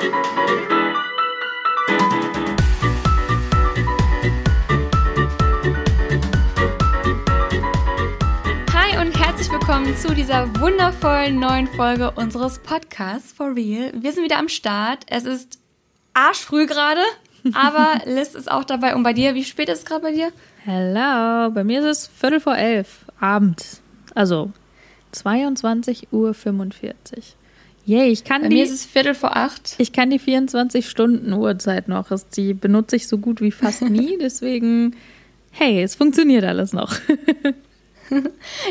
Hi und herzlich willkommen zu dieser wundervollen neuen Folge unseres Podcasts For Real. Wir sind wieder am Start. Es ist arschfrüh gerade, aber Liz ist auch dabei. Und bei dir, wie spät ist es gerade bei dir? Hello, bei mir ist es Viertel vor elf abends. Also 22.45 Uhr. Yay, ich kann Bei die, mir ist es Viertel vor acht. ich kann die 24 Stunden Uhrzeit noch. Das- Die benutze ich so gut wie fast nie, deswegen hey, es funktioniert alles noch.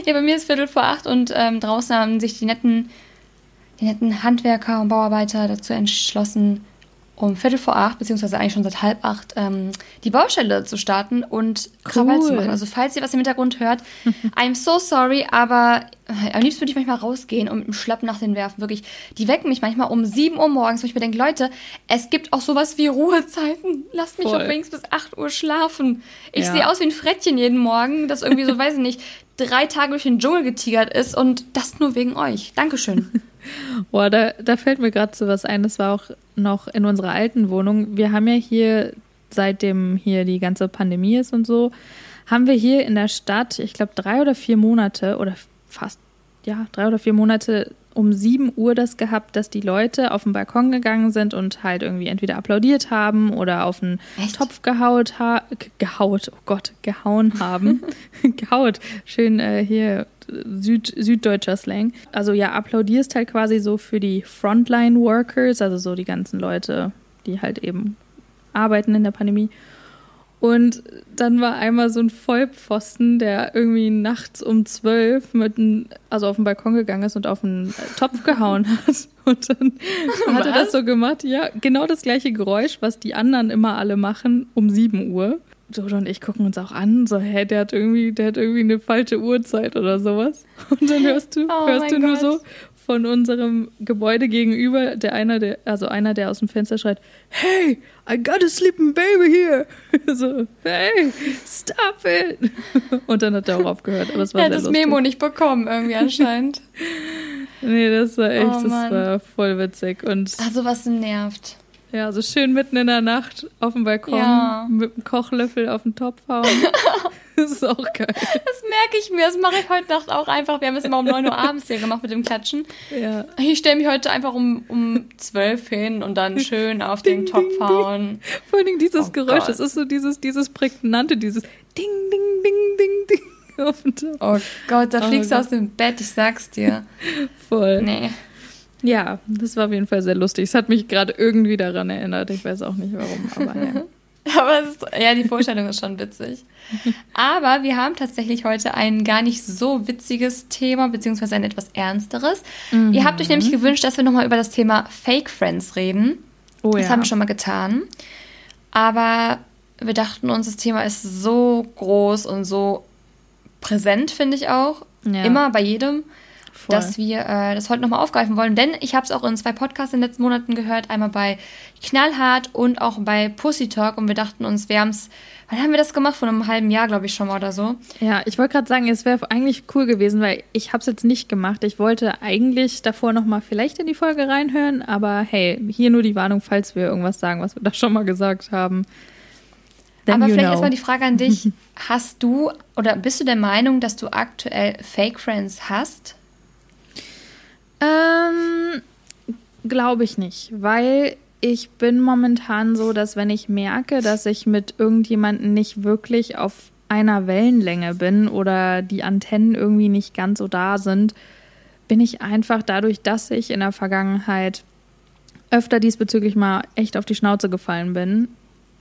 Ja, bei mir ist Viertel vor acht und ähm, draußen haben sich die netten, die netten Handwerker und Bauarbeiter dazu entschlossen, um Viertel vor acht, beziehungsweise eigentlich schon seit halb acht, ähm, die Baustelle zu starten und Krawall zu Cool. machen. Also falls ihr was im Hintergrund hört, I'm so sorry, aber äh, am liebsten würde ich manchmal rausgehen und mit dem Schlappen nach den werfen. Wirklich, die wecken mich manchmal um 7 Uhr morgens, wo ich mir denke, Leute, es gibt auch sowas wie Ruhezeiten. Lasst mich Voll. wenigstens bis 8 Uhr schlafen. Ich Ja. sehe aus wie ein Frettchen jeden Morgen, das irgendwie so, weiß ich nicht, drei Tage durch den Dschungel getigert ist und das nur wegen euch. Dankeschön. Boah, da, da fällt mir gerade so was ein. Das war auch noch in unserer alten Wohnung. Wir haben ja hier, seitdem hier die ganze Pandemie ist und so, haben wir hier in der Stadt, ich glaube, drei oder vier Monate oder fast, ja, drei oder vier Monate um 7 Uhr das gehabt, dass die Leute auf den Balkon gegangen sind und halt irgendwie entweder applaudiert haben oder auf einen Echt? Topf gehaut, ha gehaut, oh Gott, gehauen haben. gehaut. Schön äh, hier Süd süddeutscher Slang. Also ja, applaudierst halt quasi so für die Frontline-Workers, also so die ganzen Leute, die halt eben arbeiten in der Pandemie. Und dann war einmal so ein Vollpfosten, der irgendwie nachts um zwölf mit einem, also auf den Balkon gegangen ist und auf einen Topf gehauen hat. Und dann hat er Was? das so gemacht. Ja, genau das gleiche Geräusch, was die anderen immer alle machen, um 7 Uhr. Jojo und ich gucken uns auch an, so, hä, der hat irgendwie, der hat irgendwie eine falsche Uhrzeit oder sowas. Und dann hörst du, Oh hörst du nur Gott. so von unserem Gebäude gegenüber, der einer, der, also einer, der aus dem Fenster schreit, Hey, I got a sleeping baby here. So, hey, stop it. Und dann hat er auch aufgehört. Aber es war Er hat das lustig. Memo nicht bekommen, irgendwie anscheinend. Nee, das war echt, Oh das war voll witzig. Und Ach, sowas nervt. ja, so schön mitten in der Nacht auf dem Balkon Ja. mit einem Kochlöffel auf den Topf hauen. Das ist auch geil. Das merke ich mir. Das mache ich heute Nacht auch einfach. Wir haben es immer um 9 Uhr abends hier gemacht mit dem Klatschen. Ja. Ich stelle mich heute einfach um, um 12 hin und dann schön auf den Topf hauen. Vor allen Dingen dieses Oh Geräusch, Gott. das ist so dieses, dieses prägnante, dieses Ding, Ding, Ding, Ding, Ding auf dem Topf. Oh Gott, da Oh fliegst du Gott. aus dem Bett, ich sag's dir. Voll. Nee. Ja, das war auf jeden Fall sehr lustig. Es hat mich gerade irgendwie daran erinnert. Ich weiß auch nicht warum, aber ja. Aber es ist, ja, die Vorstellung ist schon witzig. Aber wir haben tatsächlich heute ein gar nicht so witziges Thema, beziehungsweise ein etwas ernsteres. Ihr habt euch nämlich gewünscht, dass wir nochmal über das Thema Fake Friends reden. Oh Das ja. haben wir schon mal getan. Aber wir dachten uns, das Thema ist so groß und so präsent, finde ich auch. Ja. Immer bei jedem, Voll. dass wir äh, das heute nochmal aufgreifen wollen. Denn ich habe es auch in zwei Podcasts in den letzten Monaten gehört. Einmal bei Knallhart und auch bei Pussy Talk. Und wir dachten uns, wir haben es, wann haben wir das gemacht? Vor einem halben Jahr, glaube ich, schon mal oder so. Ja, ich wollte gerade sagen, es wäre eigentlich cool gewesen, weil ich habe es jetzt nicht gemacht. Ich wollte eigentlich davor noch mal vielleicht in die Folge reinhören, aber hey, hier nur die Warnung, falls wir irgendwas sagen, was wir da schon mal gesagt haben. Then Aber vielleicht know. erstmal die Frage an dich. Hast du oder bist du der Meinung, dass du aktuell Fake Friends hast? Ähm, glaube ich nicht, weil ich bin momentan so, dass wenn ich merke, dass ich mit irgendjemandem nicht wirklich auf einer Wellenlänge bin oder die Antennen irgendwie nicht ganz so da sind, bin ich einfach dadurch, dass ich in der Vergangenheit öfter diesbezüglich mal echt auf die Schnauze gefallen bin,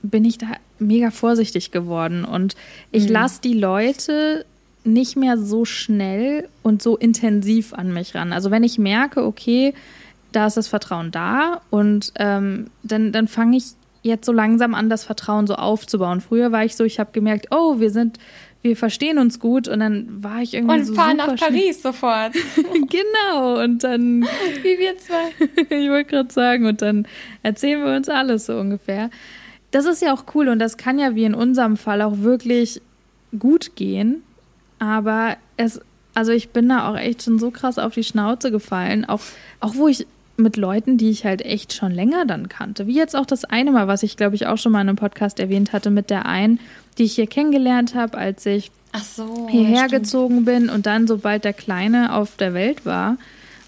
bin ich da mega vorsichtig geworden. Und ich lasse die Leute nicht mehr so schnell und so intensiv an mich ran. Also wenn ich merke, okay, da ist das Vertrauen da und ähm, dann, dann fange ich jetzt so langsam an, das Vertrauen so aufzubauen. Früher war ich so, ich habe gemerkt, oh, wir sind, wir verstehen uns gut und dann war ich irgendwie Und so fahren nach Paris sofort. Genau und dann Wie wir zwei. ich wollte gerade sagen, und dann erzählen wir uns alles so ungefähr. Das ist ja auch cool und das kann ja wie in unserem Fall auch wirklich gut gehen. Aber es, also ich bin da auch echt schon so krass auf die Schnauze gefallen. Auch, auch wo ich mit Leuten, die ich halt echt schon länger dann kannte. Wie jetzt auch das eine Mal, was ich glaube ich auch schon mal in einem Podcast erwähnt hatte, mit der einen, die ich hier kennengelernt habe, als ich so, hierher ja, gezogen bin und dann, sobald der Kleine auf der Welt war,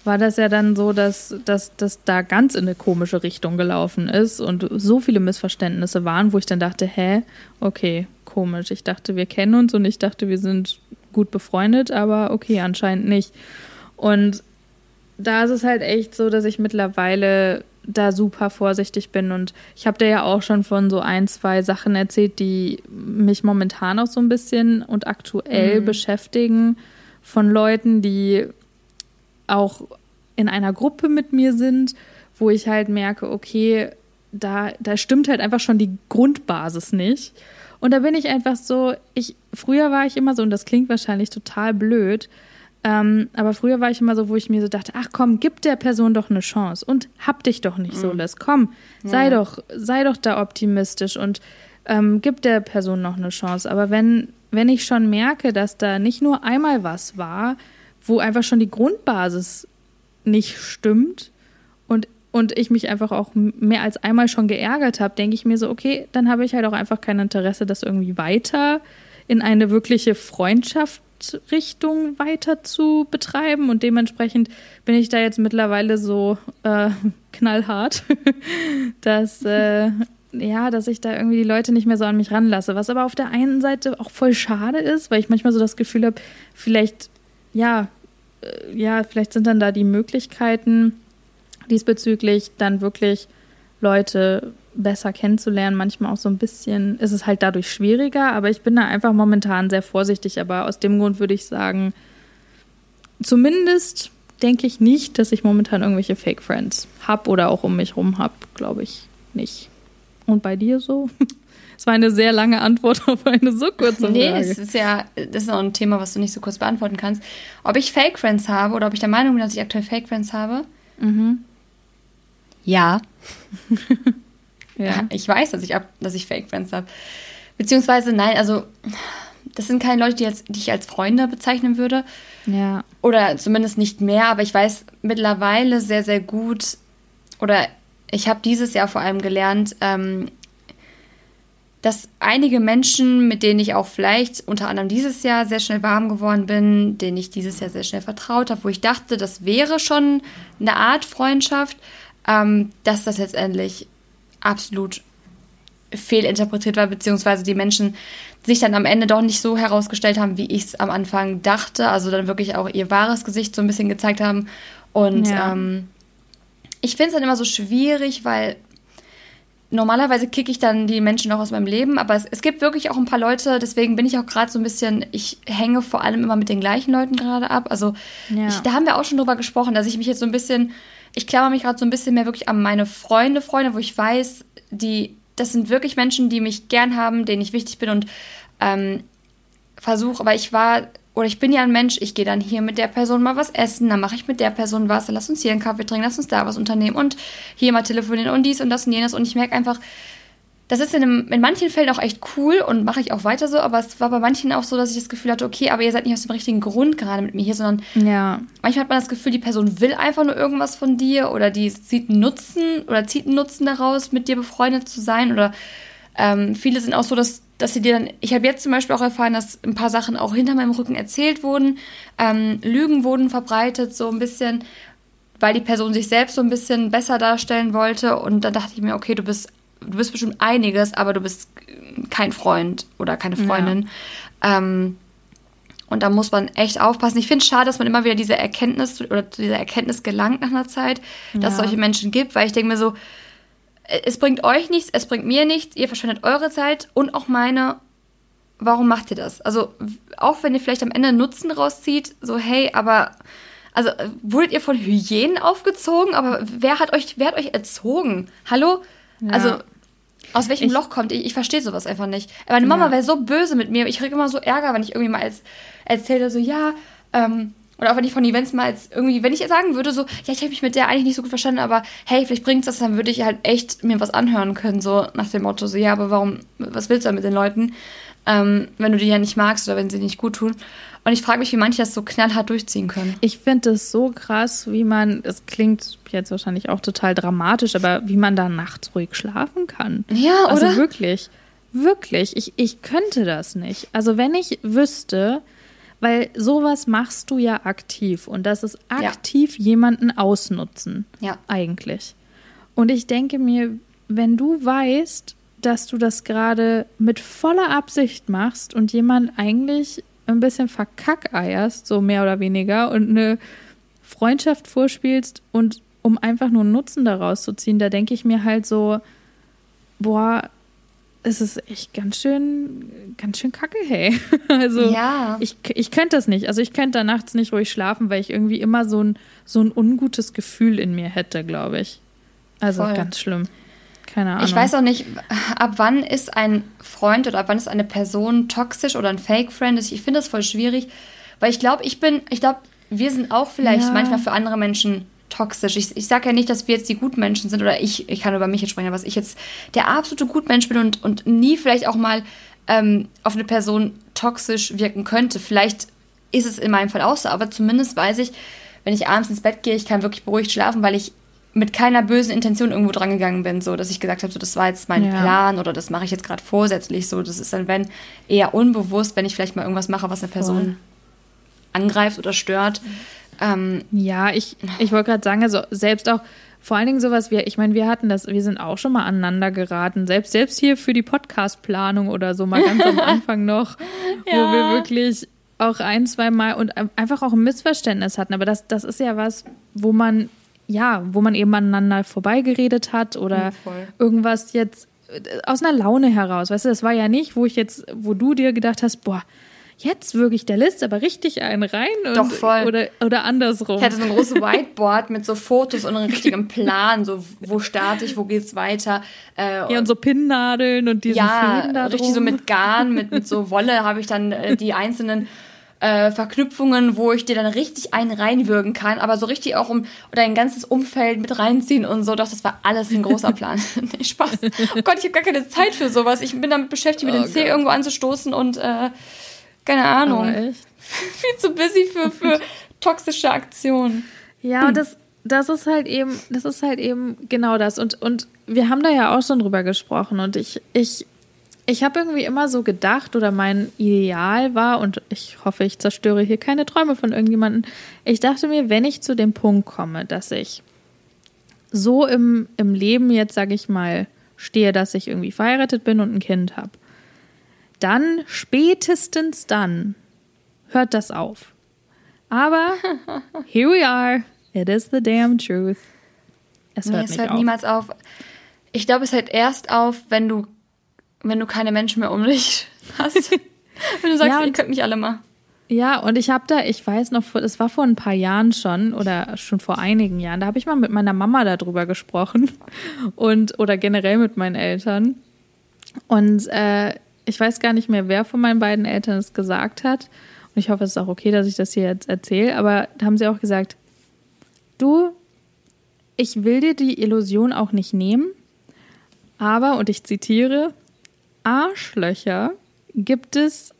war das ja dann so, dass das da ganz in eine komische Richtung gelaufen ist und so viele Missverständnisse waren, wo ich dann dachte, hä, okay, komisch. Ich dachte, wir kennen uns und ich dachte, wir sind gut befreundet, aber okay, anscheinend nicht. Und da ist es halt echt so, dass ich mittlerweile da super vorsichtig bin und ich habe dir ja auch schon von so ein, zwei Sachen erzählt, die mich momentan auch so ein bisschen und aktuell mhm. beschäftigen von Leuten, die auch in einer Gruppe mit mir sind, wo ich halt merke, okay, da, da stimmt halt einfach schon die Grundbasis nicht. Und da bin ich einfach so, ich, früher war ich immer so, und das klingt wahrscheinlich total blöd, ähm, aber früher war ich immer so, wo ich mir so dachte, ach komm, gib der Person doch eine Chance und hab dich doch nicht mhm. so, Liz. Komm, sei ja. doch, sei doch da optimistisch und ähm, gib der Person noch eine Chance. Aber wenn, wenn ich schon merke, dass da nicht nur einmal was war, wo einfach schon die Grundbasis nicht stimmt und, und ich mich einfach auch mehr als einmal schon geärgert habe, denke ich mir so, okay, dann habe ich halt auch einfach kein Interesse, das irgendwie weiter in eine wirkliche Freundschaftsrichtung weiter zu betreiben. Und dementsprechend bin ich da jetzt mittlerweile so äh, knallhart, dass, äh, ja, dass ich da irgendwie die Leute nicht mehr so an mich ranlasse. Was aber auf der einen Seite auch voll schade ist, weil ich manchmal so das Gefühl habe, vielleicht ja, äh, ja, vielleicht sind dann da die Möglichkeiten diesbezüglich dann wirklich Leute besser kennenzulernen. Manchmal auch so ein bisschen ist es halt dadurch schwieriger, aber ich bin da einfach momentan sehr vorsichtig. Aber aus dem Grund würde ich sagen, zumindest denke ich nicht, dass ich momentan irgendwelche Fake Friends habe oder auch um mich rum habe, glaube ich nicht. Und bei dir so? Es war eine sehr lange Antwort auf eine so kurze Frage. Nee, es ist ja, das ist auch ein Thema, was du nicht so kurz beantworten kannst. Ob ich Fake Friends habe oder ob ich der Meinung bin, dass ich aktuell Fake Friends habe? Mhm. Ja. ja. Ich weiß, dass ich, ab, dass ich Fake Friends habe. Beziehungsweise, nein, also das sind keine Leute, die, jetzt, die ich als Freunde bezeichnen würde. Ja. Oder zumindest nicht mehr, aber ich weiß mittlerweile sehr, sehr gut, oder ich habe dieses Jahr vor allem gelernt, ähm, dass einige Menschen, mit denen ich auch vielleicht unter anderem dieses Jahr sehr schnell warm geworden bin, denen ich dieses Jahr sehr schnell vertraut habe, wo ich dachte, das wäre schon eine Art Freundschaft, ähm, dass das letztendlich absolut fehlinterpretiert war, beziehungsweise die Menschen sich dann am Ende doch nicht so herausgestellt haben, wie ich es am Anfang dachte, also dann wirklich auch ihr wahres Gesicht so ein bisschen gezeigt haben. Und ja. ähm, ich finde es dann immer so schwierig, weil normalerweise kicke ich dann die Menschen noch aus meinem Leben, aber es, es gibt wirklich auch ein paar Leute, deswegen bin ich auch gerade so ein bisschen, ich hänge vor allem immer mit den gleichen Leuten gerade ab. Also ja. ich, da haben wir auch schon drüber gesprochen, dass ich mich jetzt so ein bisschen, ich klammer mich gerade so ein bisschen mehr wirklich an meine Freunde, Freunde, wo ich weiß, die, das sind wirklich Menschen, die mich gern haben, denen ich wichtig bin und ähm, versuche, aber ich war oder ich bin ja ein Mensch, ich gehe dann hier mit der Person mal was essen, dann mache ich mit der Person was, dann lass uns hier einen Kaffee trinken, lass uns da was unternehmen und hier mal telefonieren und dies und das und jenes. Und ich merke einfach, das ist in, einem, in manchen Fällen auch echt cool und mache ich auch weiter so, aber es war bei manchen auch so, dass ich das Gefühl hatte, okay, aber ihr seid nicht aus dem richtigen Grund gerade mit mir hier, sondern ja. manchmal hat man das Gefühl, die Person will einfach nur irgendwas von dir oder die zieht einen Nutzen oder zieht einen Nutzen daraus, mit dir befreundet zu sein oder ähm, viele sind auch so, dass dass sie dir dann, ich habe jetzt zum Beispiel auch erfahren, dass ein paar Sachen auch hinter meinem Rücken erzählt wurden, ähm, Lügen wurden verbreitet, so ein bisschen, weil die Person sich selbst so ein bisschen besser darstellen wollte. Und dann dachte ich mir, okay, du bist, du bist bestimmt einiges, aber du bist kein Freund oder keine Freundin. Ja. Ähm, und da muss man echt aufpassen. Ich finde es schade, dass man immer wieder diese Erkenntnis oder zu dieser Erkenntnis gelangt nach einer Zeit, dass es solche Menschen gibt, weil ich denke mir so, es bringt euch nichts, es bringt mir nichts, ihr verschwendet eure Zeit und auch meine. Warum macht ihr das? Also, auch wenn ihr vielleicht am Ende Nutzen rauszieht, so, hey, aber, also, wurdet ihr von Hyänen aufgezogen? Aber wer hat euch, wer hat euch erzogen? Hallo? Ja. Also, aus welchem ich, Loch kommt ihr? Ich verstehe sowas einfach nicht. Meine Mama ja. wäre so böse mit mir. Ich kriege immer so Ärger, wenn ich irgendwie mal als, erzähle, so, ja, ähm, Oder auch wenn ich von Events mal als irgendwie, wenn ich sagen würde, so, ja, ich habe mich mit der eigentlich nicht so gut verstanden, aber hey, vielleicht bringt's das, dann würde ich halt echt mir was anhören können, so nach dem Motto, so, ja, aber warum, was willst du da mit den Leuten, ähm, wenn du die ja nicht magst oder wenn sie nicht gut tun? Und ich frage mich, wie manche das so knallhart durchziehen können. Ich finde es so krass, wie man, es klingt jetzt wahrscheinlich auch total dramatisch, aber wie man da nachts ruhig schlafen kann. Ja, also oder? wirklich, wirklich, ich, ich könnte das nicht. Also wenn ich wüsste, weil sowas machst du ja aktiv und das ist aktiv ja. jemanden ausnutzen. Ja. Eigentlich. Und ich denke mir, wenn du weißt, dass du das gerade mit voller Absicht machst und jemand eigentlich ein bisschen verkackeierst, so mehr oder weniger, und eine Freundschaft vorspielst und um einfach nur Nutzen daraus zu ziehen, da denke ich mir halt so, boah, es ist echt ganz schön, ganz schön kacke, hey. Also ja. ich, ich könnte das nicht. Also ich könnte da nachts nicht ruhig schlafen, weil ich irgendwie immer so ein, so ein ungutes Gefühl in mir hätte, glaube ich. Also Voll. ganz schlimm. Keine Ahnung. Ich weiß auch nicht, ab wann ist ein Freund oder ab wann ist eine Person toxisch oder ein Fake-Friend. Ich finde das voll schwierig, weil ich glaube, ich bin, ich glaube, wir sind auch vielleicht ja. manchmal für andere Menschen toxisch. Ich, ich sage ja nicht, dass wir jetzt die Gutmenschen sind oder ich, ich kann über mich jetzt sprechen, aber dass ich jetzt der absolute Gutmensch bin und, und nie vielleicht auch mal ähm, auf eine Person toxisch wirken könnte. Vielleicht ist es in meinem Fall auch so, aber zumindest weiß ich, wenn ich abends ins Bett gehe, ich kann wirklich beruhigt schlafen, weil ich mit keiner bösen Intention irgendwo drangegangen bin, so dass ich gesagt habe, so das war jetzt mein ja. Plan oder das mache ich jetzt gerade vorsätzlich, so das ist dann wenn eher unbewusst, wenn ich vielleicht mal irgendwas mache, was eine Person Voll. angreift oder stört. Ähm, ja, ich, ich wollte gerade sagen, also selbst auch, vor allen Dingen sowas wie, ich meine, wir hatten das, wir sind auch schon mal aneinander geraten, selbst, selbst hier für die Podcast-Planung oder so, mal ganz am Anfang noch, ja. wo wir wirklich auch ein, zwei Mal und einfach auch ein Missverständnis hatten. Aber das, das ist ja was, wo man, ja, wo man eben aneinander vorbeigeredet hat oder ja, irgendwas jetzt äh, aus einer Laune heraus. Weißt du, das war ja nicht, wo ich jetzt, wo du dir gedacht hast, boah, jetzt wirklich der List aber richtig einen rein. Und, Doch, voll. Oder, oder andersrum. Ich hatte so ein großes Whiteboard mit so Fotos und einem richtigen Plan, so wo starte ich, wo geht's weiter. Äh, ja, und so Pinnnadeln und diese ja, da richtig so mit Garn, mit, mit so Wolle habe ich dann äh, die einzelnen äh, Verknüpfungen, wo ich dir dann richtig einen reinwürgen kann, aber so richtig auch um oder ein ganzes Umfeld mit reinziehen und so. Doch, das war alles ein großer Plan. nee, Spaß. Oh Gott, ich habe gar keine Zeit für sowas. Ich bin damit beschäftigt, mit oh dem C irgendwo anzustoßen und äh, keine Ahnung. Viel zu busy für, für toxische Aktionen. Ja, hm. das, das ist halt eben, das ist halt eben genau das. Und, und wir haben da ja auch schon drüber gesprochen. Und ich, ich, ich habe irgendwie immer so gedacht, oder mein Ideal war, und ich hoffe, ich zerstöre hier keine Träume von irgendjemandem. Ich dachte mir, wenn ich zu dem Punkt komme, dass ich so im, im Leben jetzt, sage ich mal, stehe, dass ich irgendwie verheiratet bin und ein Kind habe, dann, spätestens dann, hört das auf. Aber here we are. It is the damn truth. Es hört, nee, es hört auf. niemals auf. Ich glaube, es hört erst auf, wenn du, wenn du keine Menschen mehr um dich hast. wenn du sagst, ja, ihr könnt mich alle mal. Ja, und ich habe da, ich weiß noch, es war vor ein paar Jahren schon oder schon vor einigen Jahren, da habe ich mal mit meiner Mama darüber gesprochen und oder generell mit meinen Eltern. Und äh, ich weiß gar nicht mehr, wer von meinen beiden Eltern es gesagt hat. Und ich hoffe, es ist auch okay, dass ich das hier jetzt erzähle. Aber da haben sie auch gesagt, du, ich will dir die Illusion auch nicht nehmen. Aber, und ich zitiere, Arschlöcher gibt es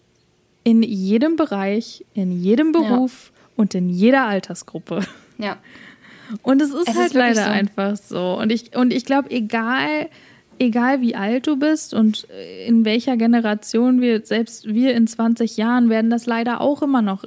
in jedem Bereich, in jedem Beruf ja. und in jeder Altersgruppe. Ja. Und es ist es halt ist leider so. einfach so. Und ich, und ich glaube, egal egal wie alt du bist und in welcher Generation wir, selbst wir in 20 Jahren werden das leider auch immer noch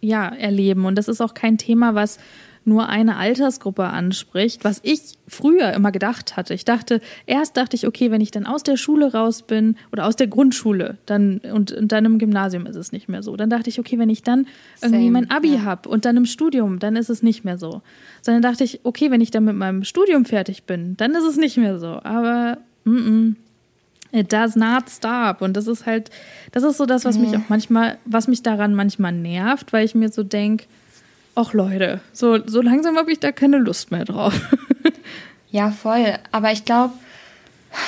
ja, erleben. Und das ist auch kein Thema, was nur eine Altersgruppe anspricht, was ich früher immer gedacht hatte. Ich dachte, erst dachte ich, okay, wenn ich dann aus der Schule raus bin oder aus der Grundschule, dann und, und dann im Gymnasium ist es nicht mehr so. Dann dachte ich, okay, wenn ich dann irgendwie Same, mein Abi ja. habe und dann im Studium, dann ist es nicht mehr so. Sondern dachte ich, okay, wenn ich dann mit meinem Studium fertig bin, dann ist es nicht mehr so. Aber mm -mm. It does not stop. Und das ist halt, das ist so das, was mich auch manchmal, was mich daran manchmal nervt, weil ich mir so denke, ach Leute, so, so langsam habe ich da keine Lust mehr drauf. ja, voll. Aber ich glaube,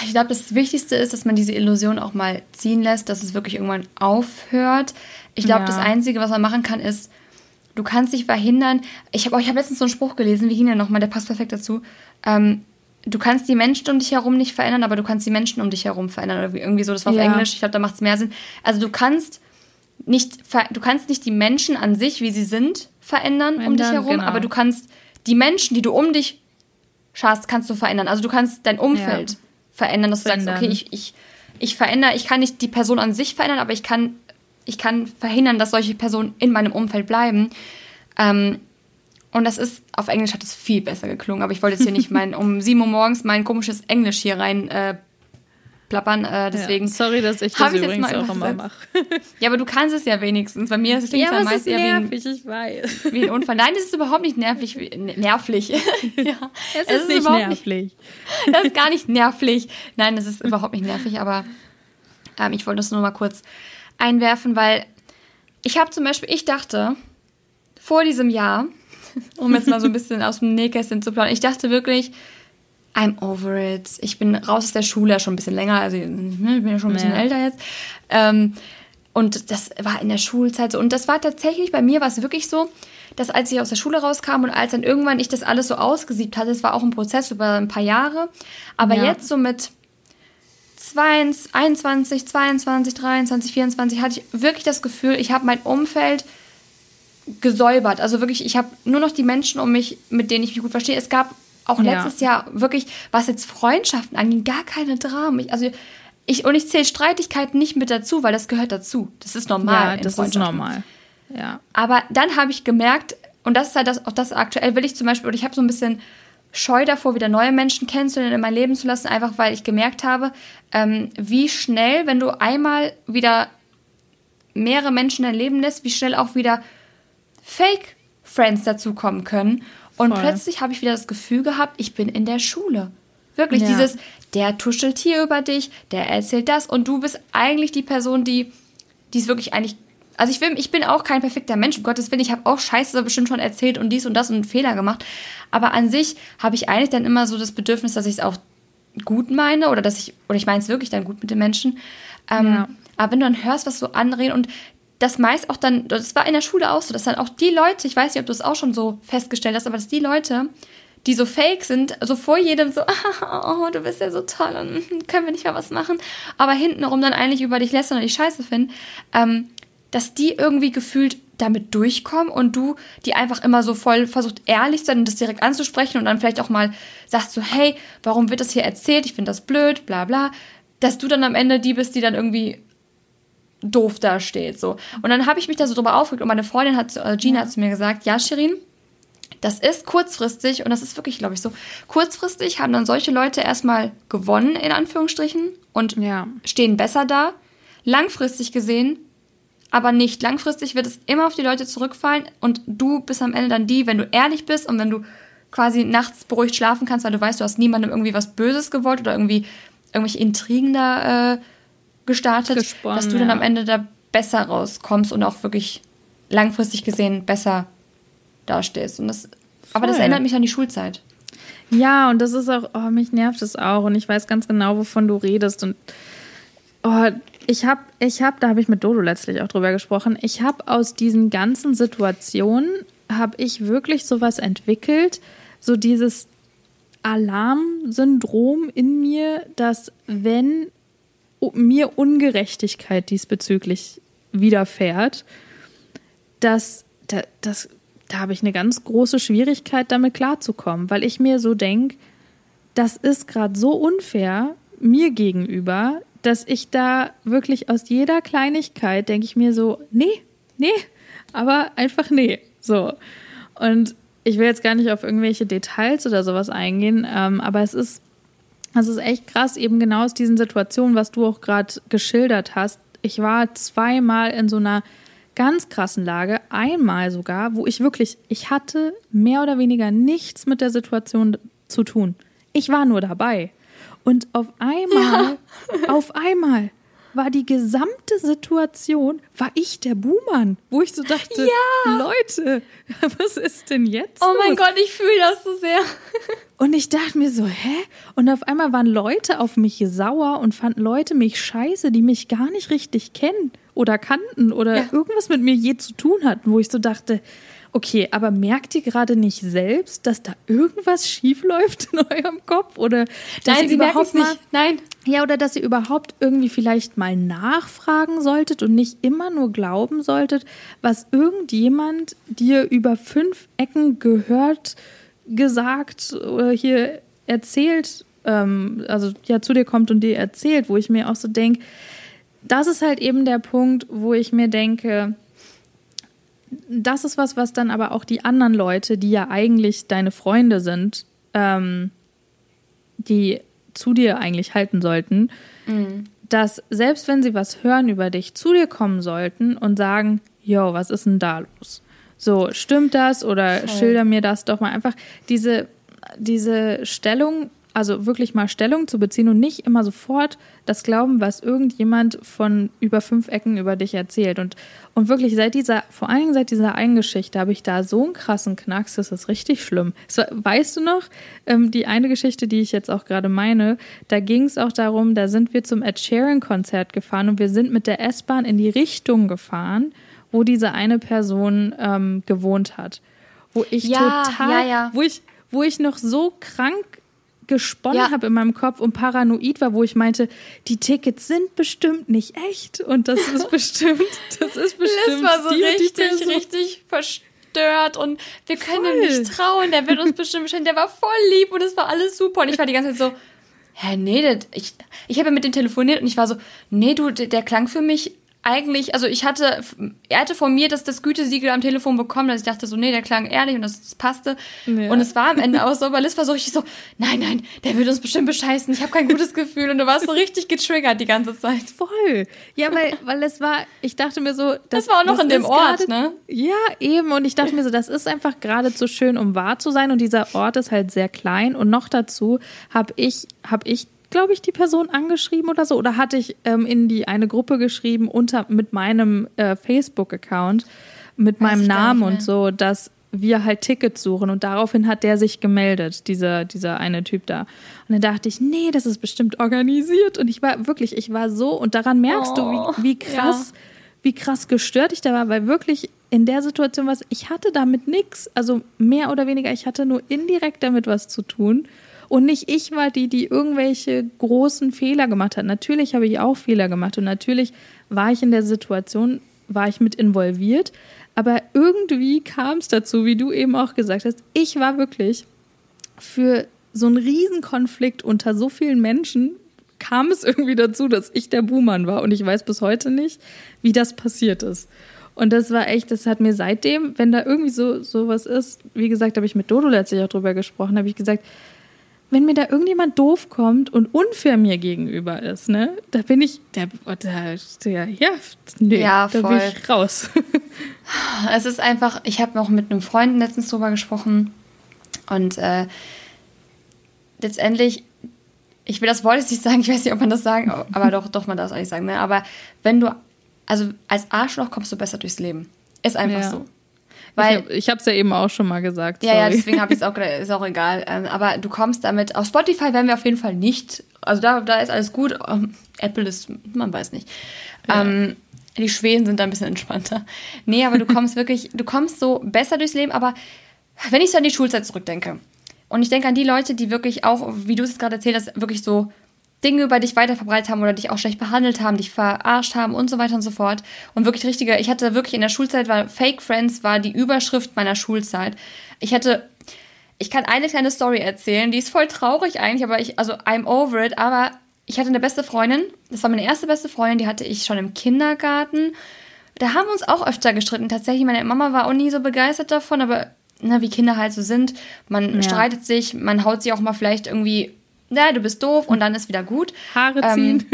ich glaube, das Wichtigste ist, dass man diese Illusion auch mal ziehen lässt, dass es wirklich irgendwann aufhört. Ich glaube, ja. das Einzige, was man machen kann, ist, du kannst dich verhindern. Ich habe oh, ich hab letztens so einen Spruch gelesen, wie ging der nochmal, der passt perfekt dazu. Ähm, du kannst die Menschen um dich herum nicht verändern, aber du kannst die Menschen um dich herum verändern. Oder irgendwie so, das war auf ja. Englisch. Ich glaube, da macht es mehr Sinn. Also du kannst nicht, du kannst nicht die Menschen an sich, wie sie sind, verändern Ändern, um dich herum, genau. aber du kannst die Menschen, die du um dich schaust, kannst du verändern. Also du kannst dein Umfeld ja. verändern, dass du verändern. sagst, okay, ich, ich, ich verändere, ich kann nicht die Person an sich verändern, aber ich kann, ich kann verhindern, dass solche Personen in meinem Umfeld bleiben. Ähm, und das ist, auf Englisch hat es viel besser geklungen, aber ich wollte jetzt hier nicht mein, um 7 Uhr morgens mein komisches Englisch hier rein äh, plappern. Äh, deswegen ja, sorry, dass ich das übrigens auch immer mache. ja, aber du kannst es ja wenigstens. Bei mir ist es ja, aber meist eher nervig, wie ein, ich weiß. wie ein Unfall. Nein, das ist überhaupt nicht nervlich. Nervlich. ja, es, es ist, ist, nicht nervlich. Nicht, das ist gar nicht nervlich. Nein, das ist überhaupt nicht nervig, aber ähm, ich wollte das nur mal kurz einwerfen, weil ich habe zum Beispiel, ich dachte vor diesem Jahr, um jetzt mal so ein bisschen aus dem Nähkästchen zu plaudern, ich dachte wirklich, I'm over it. Ich bin raus aus der Schule schon ein bisschen länger, also ne, ich bin ja schon ein bisschen ja. älter jetzt. Ähm, und das war in der Schulzeit so. Und das war tatsächlich, bei mir war es wirklich so, dass als ich aus der Schule rauskam und als dann irgendwann ich das alles so ausgesiebt hatte, es war auch ein Prozess über ein paar Jahre, aber ja. jetzt so mit 22, 21, 22, 23, 24 hatte ich wirklich das Gefühl, ich habe mein Umfeld gesäubert. Also wirklich, ich habe nur noch die Menschen um mich, mit denen ich mich gut verstehe. Es gab auch ja. letztes Jahr wirklich, was jetzt Freundschaften angeht, gar keine Dramen. Ich, also ich, und ich zähle Streitigkeiten nicht mit dazu, weil das gehört dazu. Das ist normal. Ja, das ist normal. Ja. Aber dann habe ich gemerkt, und das ist halt das, auch das aktuell will ich zum Beispiel, und ich habe so ein bisschen Scheu davor, wieder neue Menschen kennenzulernen, in mein Leben zu lassen, einfach weil ich gemerkt habe, ähm, wie schnell, wenn du einmal wieder mehrere Menschen in dein Leben lässt, wie schnell auch wieder Fake-Friends dazukommen können. Und Voll. plötzlich habe ich wieder das Gefühl gehabt, ich bin in der Schule. Wirklich ja. dieses, der tuschelt hier über dich, der erzählt das und du bist eigentlich die Person, die, die es wirklich eigentlich. Also ich, will, ich bin auch kein perfekter Mensch, um Gottes Willen, ich habe auch Scheiße bestimmt schon erzählt und dies und das und Fehler gemacht. Aber an sich habe ich eigentlich dann immer so das Bedürfnis, dass ich es auch gut meine oder dass ich, oder ich meine es wirklich dann gut mit den Menschen. Ähm, ja. Aber wenn du dann hörst, was so anreden und das meist auch dann, das war in der Schule auch so, dass dann auch die Leute, ich weiß nicht, ob du es auch schon so festgestellt hast, aber dass die Leute, die so fake sind, so vor jedem so, oh, du bist ja so toll und können wir nicht mal was machen, aber hintenrum dann eigentlich über dich lästern und dich scheiße finden, ähm, dass die irgendwie gefühlt damit durchkommen und du die einfach immer so voll versucht ehrlich zu sein und das direkt anzusprechen und dann vielleicht auch mal sagst so, hey, warum wird das hier erzählt? Ich finde das blöd, bla bla. Dass du dann am Ende die bist, die dann irgendwie doof dasteht. So. Und dann habe ich mich da so drüber aufgeregt und meine Freundin hat, äh, Gina hat zu mir gesagt, ja, Shirin, das ist kurzfristig und das ist wirklich, glaube ich, so. Kurzfristig haben dann solche Leute erstmal gewonnen, in Anführungsstrichen, und ja. stehen besser da. Langfristig gesehen, aber nicht. Langfristig wird es immer auf die Leute zurückfallen und du bist am Ende dann die, wenn du ehrlich bist und wenn du quasi nachts beruhigt schlafen kannst, weil du weißt, du hast niemandem irgendwie was Böses gewollt oder irgendwie irgendwelche Intrigen da äh, gestartet, Gesponnen, dass du dann am Ende da besser rauskommst und auch wirklich langfristig gesehen besser dastehst. Und das, aber das erinnert mich an die Schulzeit. Ja, und das ist auch, oh, mich nervt es auch. Und ich weiß ganz genau, wovon du redest. Und oh, ich habe, ich habe, da habe ich mit Dodo letztlich auch drüber gesprochen, ich habe aus diesen ganzen Situationen, habe ich wirklich sowas entwickelt, so dieses Alarmsyndrom in mir, dass wenn mir Ungerechtigkeit diesbezüglich widerfährt, dass da, das, da habe ich eine ganz große Schwierigkeit, damit klarzukommen, weil ich mir so denke, das ist gerade so unfair mir gegenüber, dass ich da wirklich aus jeder Kleinigkeit denke ich mir so, nee, nee, aber einfach nee. So. Und ich will jetzt gar nicht auf irgendwelche Details oder sowas eingehen, ähm, aber es ist das ist echt krass, eben genau aus diesen Situationen, was du auch gerade geschildert hast. Ich war zweimal in so einer ganz krassen Lage, einmal sogar, wo ich wirklich, ich hatte mehr oder weniger nichts mit der Situation zu tun. Ich war nur dabei. Und auf einmal, ja. auf einmal war die gesamte Situation, war ich der Buhmann, wo ich so dachte, ja. Leute, was ist denn jetzt? Oh mein Gott, ich fühle das so sehr. Und ich dachte mir so, hä? Und auf einmal waren Leute auf mich sauer und fanden Leute mich scheiße, die mich gar nicht richtig kennen oder kannten oder ja. irgendwas mit mir je zu tun hatten, wo ich so dachte, okay, aber merkt ihr gerade nicht selbst, dass da irgendwas schief läuft in eurem Kopf? Oder dass Nein, ihr sie überhaupt mal, nicht. Nein. Ja, oder dass ihr überhaupt irgendwie vielleicht mal nachfragen solltet und nicht immer nur glauben solltet, was irgendjemand dir über fünf Ecken gehört, gesagt oder hier erzählt, ähm, also ja zu dir kommt und dir erzählt, wo ich mir auch so denke, das ist halt eben der Punkt, wo ich mir denke, das ist was, was dann aber auch die anderen Leute, die ja eigentlich deine Freunde sind, ähm, die zu dir eigentlich halten sollten, dass selbst wenn sie was hören über dich, zu dir kommen sollten und sagen, yo, was ist denn da los? So, stimmt das oder Voll. schilder mir das doch mal einfach. Diese, diese Stellung, also wirklich mal Stellung zu beziehen und nicht immer sofort das Glauben, was irgendjemand von über fünf Ecken über dich erzählt. Und, und wirklich seit dieser, vor allen Dingen seit dieser einen Geschichte habe ich da so einen krassen Knacks, das ist richtig schlimm. So, weißt du noch, ähm, die eine Geschichte, die ich jetzt auch gerade meine, da ging es auch darum, da sind wir zum Ed Sheeran Konzert gefahren und wir sind mit der S-Bahn in die Richtung gefahren, wo diese eine Person ähm, gewohnt hat. Wo ich Ja, total, ja, ja. wo ich, wo ich noch so krank gesponnen Ja. habe in meinem Kopf und paranoid war, wo ich meinte, die Tickets sind bestimmt nicht echt und das ist bestimmt, das ist bestimmt Das war so die richtig, Person. richtig verstört und wir können Voll. ihm nicht trauen, der wird uns bestimmt beschenken. Der war voll lieb und es war alles super. Und ich war die ganze Zeit so, hä, nee, das, ich, ich habe ja mit dem telefoniert und ich war so, nee, du, der, der klang für mich eigentlich, also ich hatte, er hatte von mir das, das Gütesiegel am Telefon bekommen, dass ich dachte so, nee, der klang ehrlich und das, das passte. Ja. Und es war am Ende auch so, aber Liz war so richtig so, nein, nein, der wird uns bestimmt bescheißen, ich habe kein gutes Gefühl und du warst so richtig getriggert die ganze Zeit. Voll. Ja, weil, weil es war, ich dachte mir so, Das war auch noch in dem Ort, gerade- ne? Ja, eben. Und ich dachte mir so, das ist einfach gerade zu schön, um wahr zu sein. Und dieser Ort ist halt sehr klein. Und noch dazu habe ich, habe ich, glaube ich, die Person angeschrieben oder so. Oder hatte ich ähm, in die eine Gruppe geschrieben unter mit meinem äh, Facebook-Account, mit meinem ich gar Namen und so, dass wir halt Tickets suchen. Und daraufhin hat der sich gemeldet, dieser, dieser eine Typ da. Und dann dachte ich, nee, das ist bestimmt organisiert. Und ich war wirklich, ich war so, und daran merkst Oh, du, wie, wie krass, wie krass gestört ich da war, weil wirklich in der Situation was, ich hatte damit nichts, also mehr oder weniger, ich hatte nur indirekt damit was zu tun. Und nicht ich war die, die irgendwelche großen Fehler gemacht hat. Natürlich habe ich auch Fehler gemacht und natürlich war ich in der Situation, war ich mit involviert. Aber irgendwie kam es dazu, wie du eben auch gesagt hast, ich war wirklich für so einen Riesenkonflikt unter so vielen Menschen kam es irgendwie dazu, dass ich der Buhmann war. Und ich weiß bis heute nicht, wie das passiert ist. Und das war echt, das hat mir seitdem, wenn da irgendwie so sowas ist, wie gesagt, habe ich mit Dodo letztlich auch drüber gesprochen, habe ich gesagt, wenn mir da irgendjemand doof kommt und unfair mir gegenüber ist, ne, da bin ich, da, da, ja, ja, nee, Ja, da bin voll. ich raus. Es ist einfach, ich habe noch mit einem Freund letztens drüber gesprochen und äh, letztendlich, ich will das Wort jetzt nicht sagen, ich weiß nicht, ob man das sagen, aber doch, doch, man darf es eigentlich sagen, ne? Aber wenn du, also als Arschloch kommst du besser durchs Leben. Ist einfach Ja. so. Weil, ich habe es ja eben auch schon mal gesagt. ja, ja, sorry. deswegen habe ich es auch ist auch egal. Ähm, aber du kommst damit, auf Spotify werden wir auf jeden Fall nicht, also da, da ist alles gut. Ähm, Apple ist, man weiß nicht. Ähm, die Schweden sind da ein bisschen entspannter. Nee, aber du kommst wirklich, du kommst so besser durchs Leben, aber wenn ich so an die Schulzeit zurückdenke und ich denke an die Leute, die wirklich auch, wie du es gerade erzählt hast, wirklich so Dinge über dich weiterverbreitet haben oder dich auch schlecht behandelt haben, dich verarscht haben und so weiter und so fort. Und wirklich richtige, ich hatte wirklich in der Schulzeit, war Fake Friends war die Überschrift meiner Schulzeit. Ich hatte, ich kann eine kleine Story erzählen, die ist voll traurig eigentlich, aber ich, also I'm over it, aber ich hatte eine beste Freundin, das war meine erste beste Freundin, die hatte ich schon im Kindergarten. Da haben wir uns auch öfter gestritten. Tatsächlich, meine Mama war auch nie so begeistert davon, aber na, wie Kinder halt so sind, man Ja. streitet sich, man haut sich auch mal vielleicht irgendwie, na, du bist doof und dann ist wieder gut. Haare Ähm, ziehen.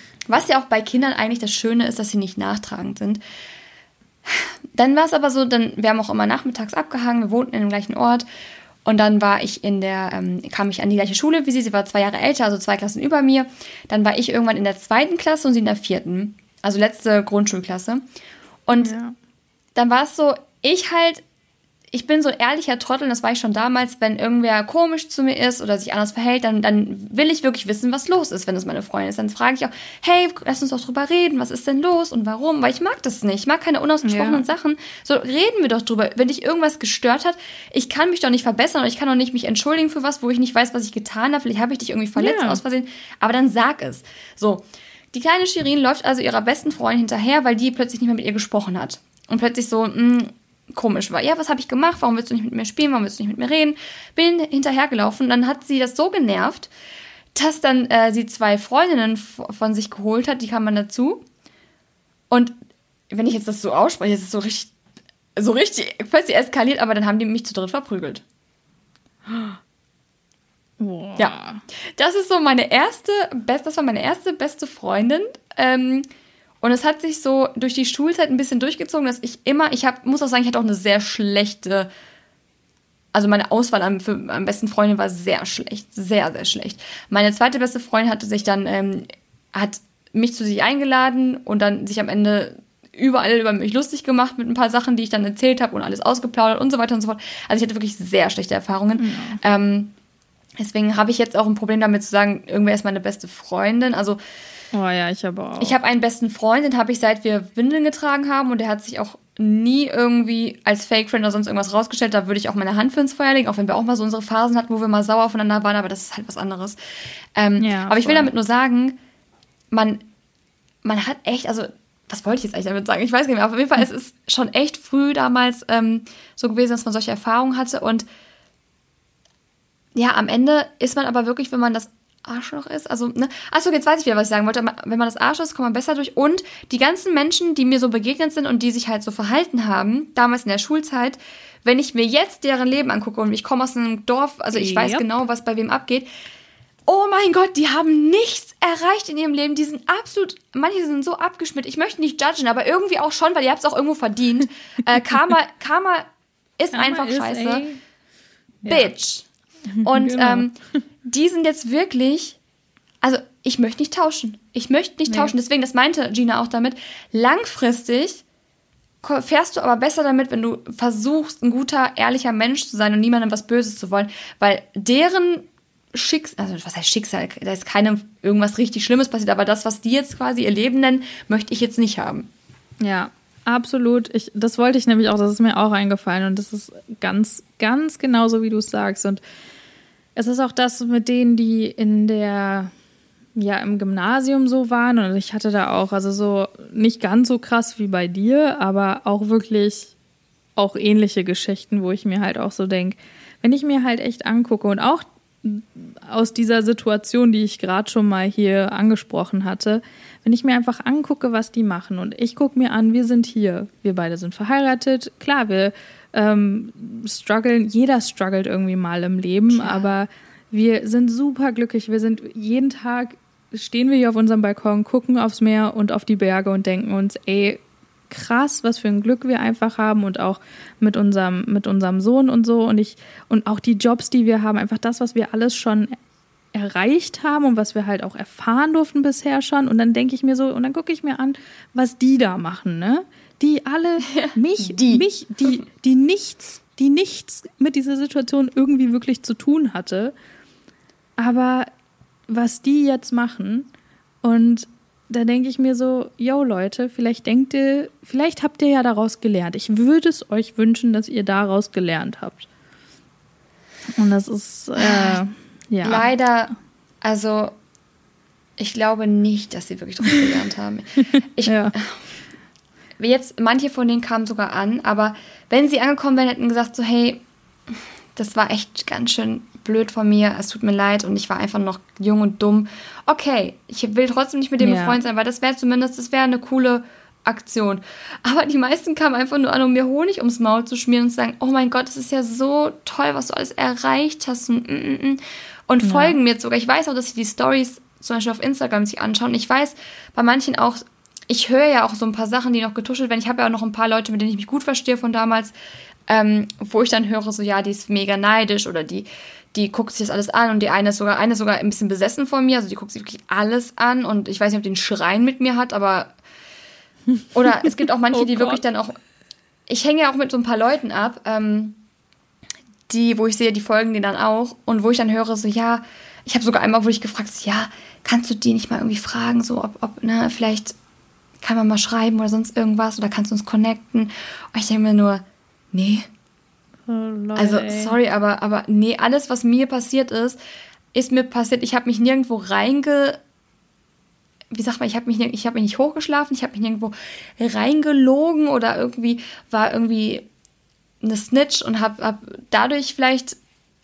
Was ja auch bei Kindern eigentlich das Schöne ist, dass sie nicht nachtragend sind. Dann war es aber so, dann, wir haben auch immer nachmittags abgehangen, wir wohnten in dem gleichen Ort. Und dann war ich in der, ähm, kam ich an die gleiche Schule wie sie, sie war zwei Jahre älter, also zwei Klassen über mir. Dann war ich irgendwann in der zweiten Klasse und sie in der vierten, also letzte Grundschulklasse. Und Ja. dann war es so, ich halt, ich bin so ein ehrlicher Trottel, das war ich schon damals, wenn irgendwer komisch zu mir ist oder sich anders verhält, dann, dann will ich wirklich wissen, was los ist, wenn es meine Freundin ist. Dann frage ich auch, hey, lass uns doch drüber reden, was ist denn los und warum? Weil ich mag das nicht. Ich mag keine unausgesprochenen ja. Sachen. So, reden wir doch drüber. Wenn dich irgendwas gestört hat, ich kann mich doch nicht verbessern oder ich kann doch nicht mich entschuldigen für was, wo ich nicht weiß, was ich getan habe. Vielleicht habe ich dich irgendwie verletzt ja. aus Versehen. Aber dann sag es. So. Die kleine Shirin läuft also ihrer besten Freundin hinterher, weil die plötzlich nicht mehr mit ihr gesprochen hat. Und plötzlich so, mh, hm, komisch war. Ja, was habe ich gemacht? Warum willst du nicht mit mir spielen? Warum willst du nicht mit mir reden? Bin hinterhergelaufen. Dann hat sie das so genervt, dass dann äh, sie zwei Freundinnen von sich geholt hat. Die kamen dazu. Und wenn ich jetzt das so ausspreche, ist es so richtig, so richtig plötzlich eskaliert, aber dann haben die mich zu dritt verprügelt. Wow. Ja, das ist so meine erste, best, das war meine erste beste Freundin. Ähm, und es hat sich so durch die Schulzeit ein bisschen durchgezogen, dass ich immer, ich hab, muss auch sagen, ich hatte auch eine sehr schlechte, also meine Auswahl am, für, am besten Freundin war sehr schlecht, sehr, sehr schlecht. Meine zweite beste Freundin hatte sich dann, ähm, hat mich zu sich eingeladen und dann sich am Ende überall über mich lustig gemacht mit ein paar Sachen, die ich dann erzählt habe und alles ausgeplaudert und so weiter und so fort. Also ich hatte wirklich sehr schlechte Erfahrungen. Ja. Ähm, deswegen habe ich jetzt auch ein Problem damit zu sagen, irgendwer ist meine beste Freundin. Also Oh ja, ich habe auch. Ich habe einen besten Freund, den habe ich seit wir Windeln getragen haben und der hat sich auch nie irgendwie als Fake-Friend oder sonst irgendwas rausgestellt. Da würde ich auch meine Hand für ins Feuer legen, auch wenn wir auch mal so unsere Phasen hatten, wo wir mal sauer aufeinander waren, aber das ist halt was anderes. Ähm, ja, aber ich will damit nur sagen, man, man hat echt, also was wollte ich jetzt eigentlich damit sagen? Ich weiß gar nicht mehr. Aber auf jeden Fall, es ist schon echt früh damals ähm, so gewesen, dass man solche Erfahrungen hatte. Und ja, am Ende ist man aber wirklich, wenn man das Arschloch ist. Also, ne? Achso, jetzt weiß ich wieder, was ich sagen wollte. Wenn man das Arschloch ist, kommt man besser durch. Und die ganzen Menschen, die mir so begegnet sind und die sich halt so verhalten haben, damals in der Schulzeit, wenn ich mir jetzt deren Leben angucke und ich komme aus einem Dorf, also ich yep. weiß genau, was bei wem abgeht. Oh mein Gott, die haben nichts erreicht in ihrem Leben. Die sind absolut, manche sind so abgeschmiert. Ich möchte nicht judgen, aber irgendwie auch schon, weil ihr habt es auch irgendwo verdient. äh, Karma, Karma ist Karma einfach ist, scheiße. Bitch. Und genau. ähm, die sind jetzt wirklich, also ich möchte nicht tauschen. Ich möchte nicht nee. tauschen. Deswegen, das meinte Gina auch damit, langfristig fährst du aber besser damit, wenn du versuchst, ein guter, ehrlicher Mensch zu sein und niemandem was Böses zu wollen, weil deren Schicksal, also was heißt Schicksal, da ist keinem irgendwas richtig Schlimmes passiert, aber das, was die jetzt quasi ihr Leben nennen, möchte ich jetzt nicht haben. Ja, absolut. Ich, das wollte ich nämlich auch, das ist mir auch eingefallen und das ist ganz, ganz genauso, wie du es sagst und es ist auch das mit denen, die in der, ja, im Gymnasium so waren. Und ich hatte da auch, also so nicht ganz so krass wie bei dir, aber auch wirklich auch ähnliche Geschichten, wo ich mir halt auch so denke, wenn ich mir halt echt angucke und auch aus dieser Situation, die ich gerade schon mal hier angesprochen hatte, wenn ich mir einfach angucke, was die machen und ich gucke mir an, wir sind hier, wir beide sind verheiratet, klar, wir ähm, strugglen, jeder struggelt irgendwie mal im Leben, Klar. aber wir sind super glücklich. Wir sind jeden Tag stehen wir hier auf unserem Balkon, gucken aufs Meer und auf die Berge und denken uns, ey, krass, was für ein Glück wir einfach haben und auch mit unserem, mit unserem Sohn und so und ich, und auch die Jobs, die wir haben, einfach das, was wir alles schon erreicht haben und was wir halt auch erfahren durften bisher schon. Und dann denke ich mir so, und dann gucke ich mir an, was die da machen, ne? die alle mich, die. mich, die, die nichts, die nichts mit dieser Situation irgendwie wirklich zu tun hatte. Aber was die jetzt machen und da denke ich mir so, yo Leute, vielleicht denkt ihr, vielleicht habt ihr ja daraus gelernt. Ich würde es euch wünschen, dass ihr daraus gelernt habt. Und das ist äh, ja. Leider, also ich glaube nicht, dass sie wirklich daraus gelernt haben. Ich, ja. Jetzt, manche von denen kamen sogar an, aber wenn sie angekommen wären, hätten gesagt so, hey, das war echt ganz schön blöd von mir, es tut mir leid und ich war einfach noch jung und dumm. Okay, ich will trotzdem nicht mit dem ja. befreundet sein, weil das wäre zumindest, das wäre eine coole Aktion. Aber die meisten kamen einfach nur an, um mir Honig ums Maul zu schmieren und zu sagen, oh mein Gott, es ist ja so toll, was du alles erreicht hast und, mm, mm, mm. Und ja. folgen mir jetzt sogar. Ich weiß auch, dass sie die Stories zum Beispiel auf Instagram sich anschauen. Ich weiß bei manchen auch, ich höre ja auch so ein paar Sachen, die noch getuschelt werden. Ich habe ja auch noch ein paar Leute, mit denen ich mich gut verstehe von damals, ähm, wo ich dann höre, so ja, die ist mega neidisch oder die, die guckt sich das alles an und die eine ist sogar, eine ist sogar ein bisschen besessen von mir, also die guckt sich wirklich alles an und ich weiß nicht, ob die einen Schrein mit mir hat, aber oder es gibt auch manche, oh die wirklich dann auch, ich hänge ja auch mit so ein paar Leuten ab, ähm, die, wo ich sehe, die folgen denen dann auch und wo ich dann höre, so, ja, ich habe sogar einmal, wo ich gefragt, so, ja, kannst du die nicht mal irgendwie fragen, so, ob, ob, ne, vielleicht kann man mal schreiben oder sonst irgendwas oder kannst du uns connecten? Und ich denke mir nur, nee. Oh, Leute, also, sorry, aber, aber nee, alles, was mir passiert ist, ist mir passiert. Ich habe mich nirgendwo reinge wie sagt man, ich habe mich, ich hab mich nicht hochgeschlafen, ich habe mich nirgendwo reingelogen oder irgendwie war irgendwie eine Snitch und habe hab dadurch vielleicht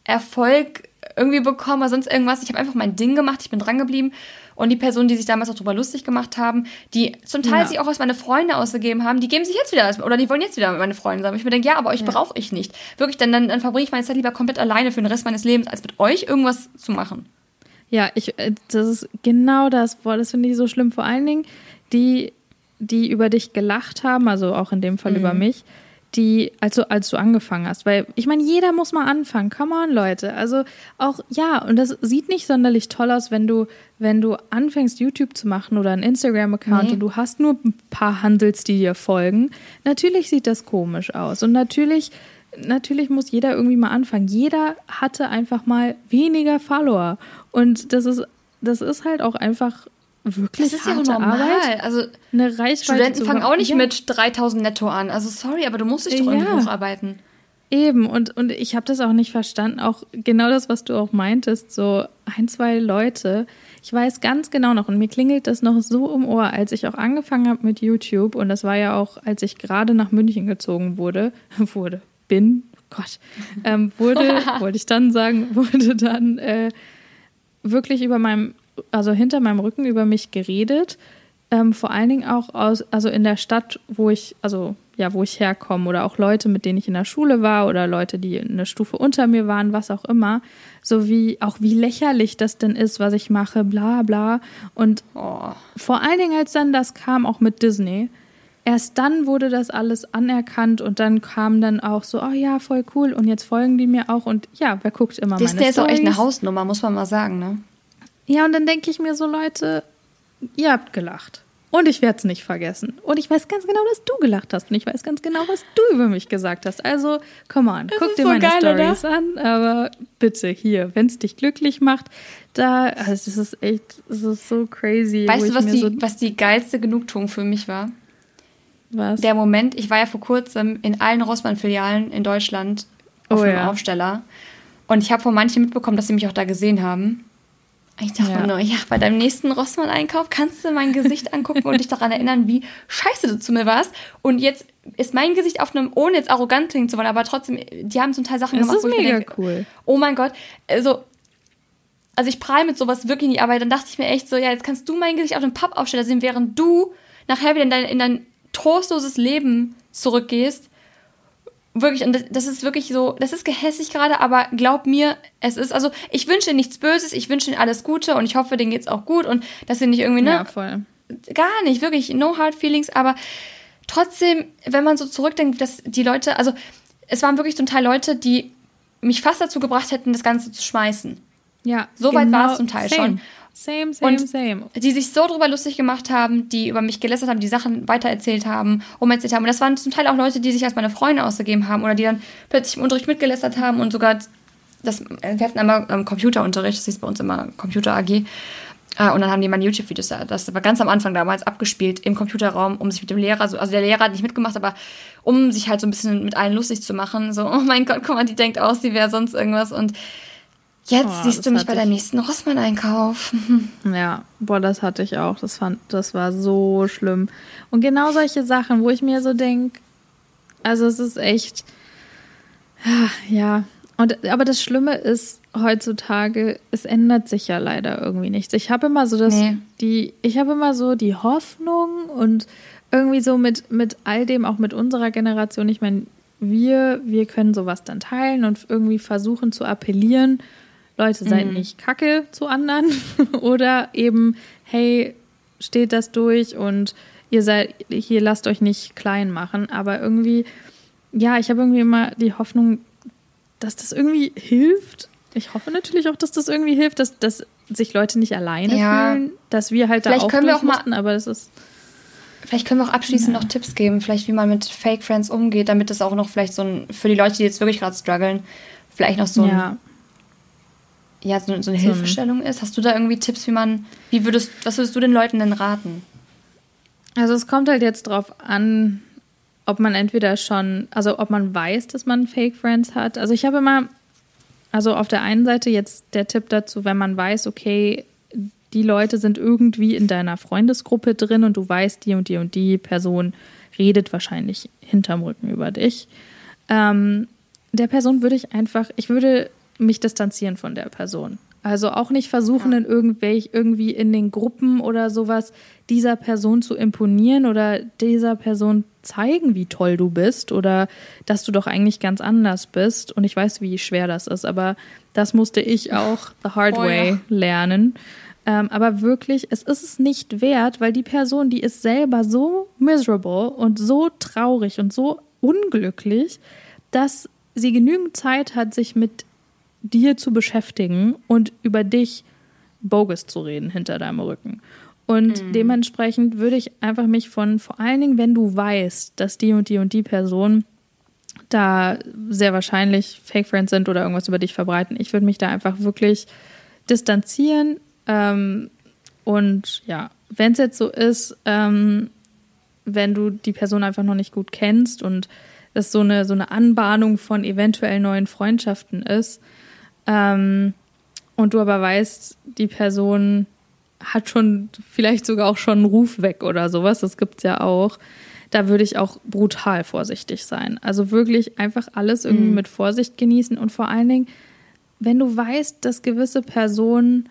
Erfolg irgendwie bekommen oder sonst irgendwas. Ich habe einfach mein Ding gemacht, ich bin dran geblieben. Und die Personen, die sich damals auch drüber lustig gemacht haben, die zum Teil ja. sich auch als meine Freunde ausgegeben haben, die geben sich jetzt wieder als, oder die wollen jetzt wieder meine Freunde sein. Ich mir denke, ja, aber euch ja. brauche ich nicht. Wirklich, dann, dann, dann verbringe ich meine Zeit lieber komplett alleine für den Rest meines Lebens, als mit euch irgendwas zu machen. Ja, ich, äh, das ist genau das. Boah, das finde ich so schlimm. Vor allen Dingen die, die über dich gelacht haben, also auch in dem Fall mhm. über mich, die, also als du angefangen hast. Weil ich meine, jeder muss mal anfangen. Come on, Leute. Also auch, ja, und das sieht nicht sonderlich toll aus, wenn du, wenn du anfängst, YouTube zu machen oder einen Instagram-Account nee. und du hast nur ein paar Handels, die dir folgen. Natürlich sieht das komisch aus. Und natürlich natürlich muss jeder irgendwie mal anfangen. Jeder hatte einfach mal weniger Follower. Und das ist, das ist halt auch einfach wirklich das ist ja normal. Arbeit. Also eine Reichweite Studenten fangen auch nicht ja. mit 3000 netto an. Also sorry, aber du musst dich doch ja. irgendwie hocharbeiten. Eben, und, und ich habe das auch nicht verstanden. Auch genau das, was du auch meintest, so ein, zwei Leute. Ich weiß ganz genau noch, und mir klingelt das noch so im Ohr, als ich auch angefangen habe mit YouTube, und das war ja auch, als ich gerade nach München gezogen wurde, wurde, bin, Gott, ähm, wurde, wollte ich dann sagen, wurde dann äh, wirklich über meinem, also hinter meinem Rücken über mich geredet. Ähm, vor allen Dingen auch aus, also in der Stadt, wo ich, also ja, wo ich herkomme oder auch Leute, mit denen ich in der Schule war oder Leute, die eine Stufe unter mir waren, was auch immer, so wie auch wie lächerlich das denn ist, was ich mache, bla bla. Und oh. vor allen Dingen, als dann das kam, auch mit Disney, erst dann wurde das alles anerkannt und dann kam dann auch so, oh ja, voll cool und jetzt folgen die mir auch und ja, wer guckt immer Disney meine ist auch echt eine Hausnummer, muss man mal sagen, ne? Ja, und dann denke ich mir so, Leute, ihr habt gelacht. Und ich werde es nicht vergessen. Und ich weiß ganz genau, dass du gelacht hast. Und ich weiß ganz genau, was du über mich gesagt hast. Also, come on, das guck dir so meine Stories an. Aber bitte hier, wenn es dich glücklich macht, da, also es ist echt, es ist so crazy. Weißt du, was die, so was die geilste Genugtuung für mich war? Was? Der Moment, ich war ja vor kurzem in allen Rossmann-Filialen in Deutschland auf oh, einem ja. Aufsteller. Und ich habe von manchen mitbekommen, dass sie mich auch da gesehen haben. Ich dachte ja. nur, ja, bei deinem nächsten Rossmann-Einkauf kannst du mein Gesicht angucken und dich daran erinnern, wie scheiße du zu mir warst. Und jetzt ist mein Gesicht auf einem, ohne jetzt arrogant klingen zu wollen, aber trotzdem, die haben zum Teil Sachen das gemacht, ist wo mega ich denke, cool. Oh mein Gott, also, also ich prall mit sowas wirklich die Arbeit. Dann dachte ich mir echt so, ja, jetzt kannst du mein Gesicht auf einem Pappaufsteller sehen, während du nachher wieder in dein, in dein trostloses Leben zurückgehst. Wirklich, und das ist wirklich so, das ist gehässig gerade, aber glaub mir, es ist, also ich wünsche ihnen nichts Böses, ich wünsche ihnen alles Gute und ich hoffe, denen geht's auch gut und dass sie nicht irgendwie, ne? Ja, voll. Gar nicht, wirklich, no hard feelings, aber trotzdem, wenn man so zurückdenkt, dass die Leute, also es waren wirklich zum Teil Leute, die mich fast dazu gebracht hätten, das Ganze zu schmeißen. Ja. So weit war es genau zum Teil same. schon. Same, same, und same. Die sich so drüber lustig gemacht haben, die über mich gelästert haben, die Sachen weitererzählt haben, umerzählt haben. Und das waren zum Teil auch Leute, die sich als meine Freunde ausgegeben haben oder die dann plötzlich im Unterricht mitgelästert haben und sogar das, wir hatten einmal ähm, Computerunterricht, das hieß bei uns immer Computer AG. Äh, und dann haben die meine YouTube-Videos da, das war ganz am Anfang damals abgespielt im Computerraum, um sich mit dem Lehrer, so, also der Lehrer hat nicht mitgemacht, aber um sich halt so ein bisschen mit allen lustig zu machen. So, oh mein Gott, guck mal, die denkt aus, die wäre sonst irgendwas. Und Jetzt oh, siehst du mich bei deinem nächsten Rossmann-Einkauf. Ja, boah, das hatte ich auch. Das, fand, das war so schlimm. Und genau solche Sachen, wo ich mir so denke, also es ist echt, ja. Und, aber das Schlimme ist heutzutage, es ändert sich ja leider irgendwie nichts. Ich habe immer so das, nee. die, ich habe immer so die Hoffnung und irgendwie so mit, mit all dem, auch mit unserer Generation, ich meine, wir, wir können sowas dann teilen und irgendwie versuchen zu appellieren Leute, seid mhm. nicht kacke zu anderen oder eben, hey, steht das durch und ihr seid, hier lasst euch nicht klein machen. Aber irgendwie, ja, ich habe irgendwie immer die Hoffnung, dass das irgendwie hilft. Ich hoffe natürlich auch, dass das irgendwie hilft, dass, dass sich Leute nicht alleine ja. fühlen, dass wir halt da auch können wir auch mussten, mal, aber das ist. Vielleicht können wir auch abschließend ja. noch Tipps geben, vielleicht wie man mit Fake Friends umgeht, damit das auch noch vielleicht so ein, für die Leute, die jetzt wirklich gerade strugglen, vielleicht noch so ein, ja. so, so eine so Hilfestellung ist. Hast du da irgendwie Tipps, wie man, wie würdest, was würdest du den Leuten denn raten? Also es kommt halt jetzt drauf an, ob man entweder schon, also ob man weiß, dass man Fake Friends hat. Also ich habe immer, also auf der einen Seite jetzt der Tipp dazu, wenn man weiß, okay, die Leute sind irgendwie in deiner Freundesgruppe drin und du weißt, die und die und die Person redet wahrscheinlich hinterm Rücken über dich. Ähm, der Person würde ich einfach, ich würde mich distanzieren von der Person. Also auch nicht versuchen, ja. in irgendwelch, irgendwie in den Gruppen oder sowas dieser Person zu imponieren oder dieser Person zeigen, wie toll du bist oder dass du doch eigentlich ganz anders bist. Und ich weiß, wie schwer das ist, aber das musste ich auch the hard oh, way ja. lernen. Ähm, aber wirklich, es ist es nicht wert, weil die Person, die ist selber so miserable und so traurig und so unglücklich, dass sie genügend Zeit hat, sich mit dir zu beschäftigen und über dich bogus zu reden hinter deinem Rücken. Und mhm. dementsprechend würde ich einfach mich von, vor allen Dingen, wenn du weißt, dass die und die und die Person da sehr wahrscheinlich Fake Friends sind oder irgendwas über dich verbreiten, ich würde mich da einfach wirklich distanzieren. Ähm, und ja, wenn es jetzt so ist, ähm, wenn du die Person einfach noch nicht gut kennst und es so eine, so eine Anbahnung von eventuell neuen Freundschaften ist, ähm, und du aber weißt, die Person hat schon vielleicht sogar auch schon einen Ruf weg oder sowas, das gibt es ja auch. Da würde ich auch brutal vorsichtig sein. Also wirklich einfach alles irgendwie mhm. mit Vorsicht genießen und vor allen Dingen, wenn du weißt, dass gewisse Personen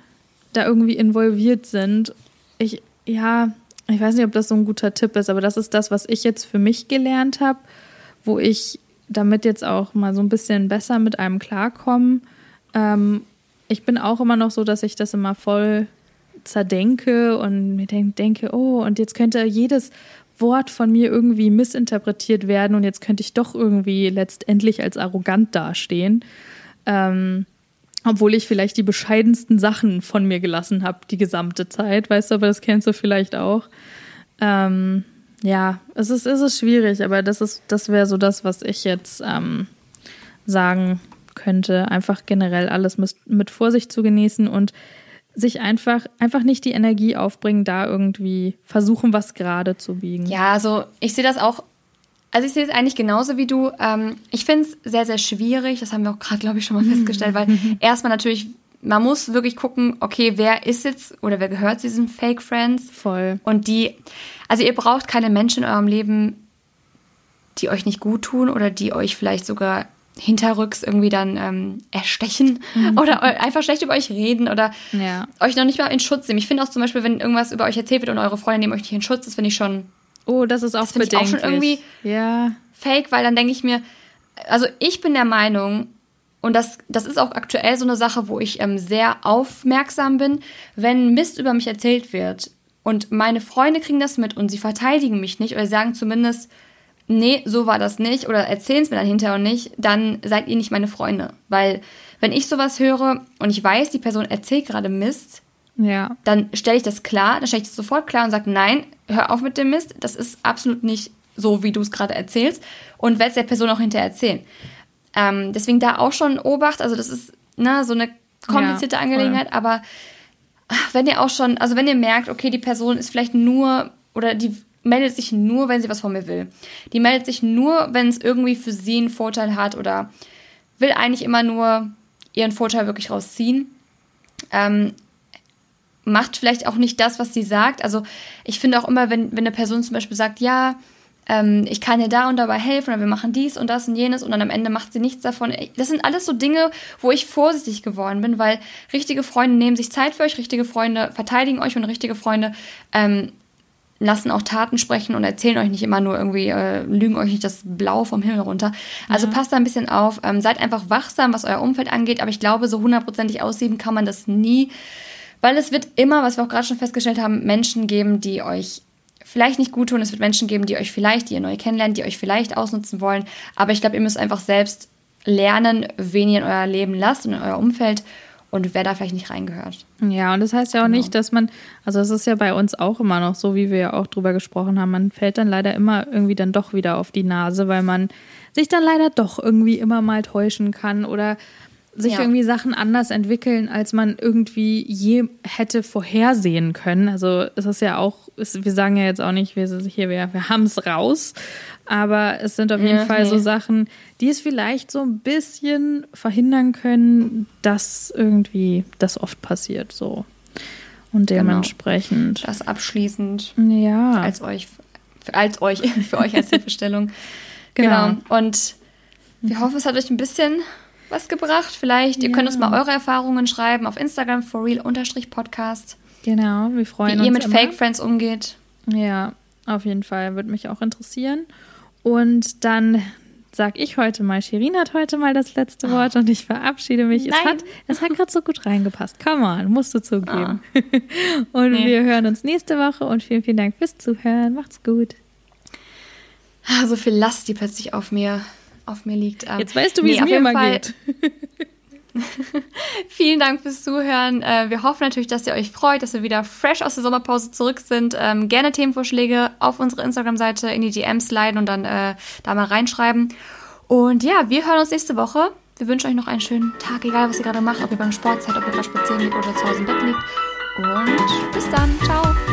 da irgendwie involviert sind, ich, ja, ich weiß nicht, ob das so ein guter Tipp ist, aber das ist das, was ich jetzt für mich gelernt habe, wo ich damit jetzt auch mal so ein bisschen besser mit einem klarkomme ähm, ich bin auch immer noch so, dass ich das immer voll zerdenke und mir denke, oh, und jetzt könnte jedes Wort von mir irgendwie missinterpretiert werden und jetzt könnte ich doch irgendwie letztendlich als arrogant dastehen. Ähm, obwohl ich vielleicht die bescheidensten Sachen von mir gelassen habe, die gesamte Zeit, weißt du, aber das kennst du vielleicht auch. Ähm, ja, es ist, es ist schwierig, aber das das wäre so das, was ich jetzt ähm, sagen könnte. Einfach generell alles mit Vorsicht zu genießen und sich einfach, einfach nicht die Energie aufbringen, da irgendwie versuchen, was gerade zu biegen. Ja, also ich sehe das auch, also ich sehe es eigentlich genauso wie du. Ähm, ich finde es sehr, sehr schwierig, das haben wir auch gerade, glaube ich, schon mal festgestellt, weil erstmal natürlich, man muss wirklich gucken, okay, wer ist jetzt oder wer gehört zu diesen Fake Friends? Voll. Und die, also ihr braucht keine Menschen in eurem Leben, die euch nicht gut tun oder die euch vielleicht sogar hinterrücks irgendwie dann ähm, erstechen mhm. oder einfach schlecht über euch reden oder ja. euch noch nicht mal in Schutz nehmen. Ich finde auch zum Beispiel, wenn irgendwas über euch erzählt wird und eure Freunde nehmen euch nicht in Schutz, das finde ich schon. Oh, das ist auch das bedenklich. Ich auch schon irgendwie ja. fake, weil dann denke ich mir, also ich bin der Meinung, und das, das ist auch aktuell so eine Sache, wo ich ähm, sehr aufmerksam bin, wenn Mist über mich erzählt wird und meine Freunde kriegen das mit und sie verteidigen mich nicht oder sagen zumindest, nee, so war das nicht oder erzählen es mir dann hinterher und nicht, dann seid ihr nicht meine Freunde. Weil wenn ich sowas höre und ich weiß, die Person erzählt gerade Mist, ja. dann stelle ich das klar, dann stelle ich das sofort klar und sage, nein, hör auf mit dem Mist, das ist absolut nicht so, wie du es gerade erzählst und werde es der Person auch hinterher erzählen. Ähm, deswegen da auch schon Obacht, also das ist ne, so eine komplizierte ja, Angelegenheit, aber wenn ihr auch schon, also wenn ihr merkt, okay, die Person ist vielleicht nur oder die meldet sich nur, wenn sie was von mir will. Die meldet sich nur, wenn es irgendwie für sie einen Vorteil hat oder will eigentlich immer nur ihren Vorteil wirklich rausziehen. Ähm, macht vielleicht auch nicht das, was sie sagt. Also ich finde auch immer, wenn, wenn eine Person zum Beispiel sagt, ja, ähm, ich kann dir da und dabei helfen oder wir machen dies und das und jenes und dann am Ende macht sie nichts davon. Das sind alles so Dinge, wo ich vorsichtig geworden bin, weil richtige Freunde nehmen sich Zeit für euch, richtige Freunde verteidigen euch und richtige Freunde ähm, lassen auch Taten sprechen und erzählen euch nicht immer nur irgendwie, äh, lügen euch nicht das Blau vom Himmel runter. Also ja. passt da ein bisschen auf, ähm, seid einfach wachsam, was euer Umfeld angeht, aber ich glaube, so hundertprozentig aussieben kann man das nie, weil es wird immer, was wir auch gerade schon festgestellt haben, Menschen geben, die euch vielleicht nicht gut tun. Es wird Menschen geben, die euch vielleicht, die ihr neu kennenlernt, die euch vielleicht ausnutzen wollen. Aber ich glaube, ihr müsst einfach selbst lernen, wen ihr in euer Leben lasst und in euer Umfeld und wer da vielleicht nicht reingehört. Ja, und das heißt ja auch genau. nicht, dass man, also es ist ja bei uns auch immer noch so, wie wir ja auch drüber gesprochen haben, man fällt dann leider immer irgendwie dann doch wieder auf die Nase, weil man sich dann leider doch irgendwie immer mal täuschen kann oder sich ja. irgendwie Sachen anders entwickeln, als man irgendwie je hätte vorhersehen können. Also es ist ja auch, es, wir sagen ja jetzt auch nicht, wir, hier, wir, wir haben es raus, aber es sind auf jeden ja, Fall nee. so Sachen, die es vielleicht so ein bisschen verhindern können, dass irgendwie das oft passiert so. Und genau. dementsprechend. Genau. Das abschließend. Ja. Als euch, als euch, für euch als Hilfestellung. genau. genau. Und wir hoffen, es hat euch ein bisschen was gebracht. Vielleicht, ihr könnt uns mal eure Erfahrungen schreiben auf Instagram for real-podcast. Genau, wir freuen uns. Wie ihr mit immer. Fake Friends umgeht. Ja, auf jeden Fall. Würde mich auch interessieren. Und dann sag ich heute mal, Shirin hat heute mal das letzte Wort oh. und ich verabschiede mich. Nein. Es hat, es hat gerade so gut reingepasst. Come on, musst du zugeben. Oh. und nee. wir hören uns nächste Woche und vielen, vielen Dank fürs Zuhören. Macht's gut. Ah, so viel Last, die plötzlich auf mir auf mir liegt. Ähm, Jetzt weißt du, wie nee, es mir immer geht. Vielen Dank fürs Zuhören. Äh, wir hoffen natürlich, dass ihr euch freut, dass wir wieder fresh aus der Sommerpause zurück sind. Ähm, gerne Themenvorschläge auf unsere Instagram-Seite in die DMs leiten und dann äh, da mal reinschreiben. Und ja, wir hören uns nächste Woche. Wir wünschen euch noch einen schönen Tag, egal was ihr gerade macht, ob ihr beim Sport seid, ob ihr gerade spazieren geht oder zu Hause im Bett liegt. Und bis dann. Ciao.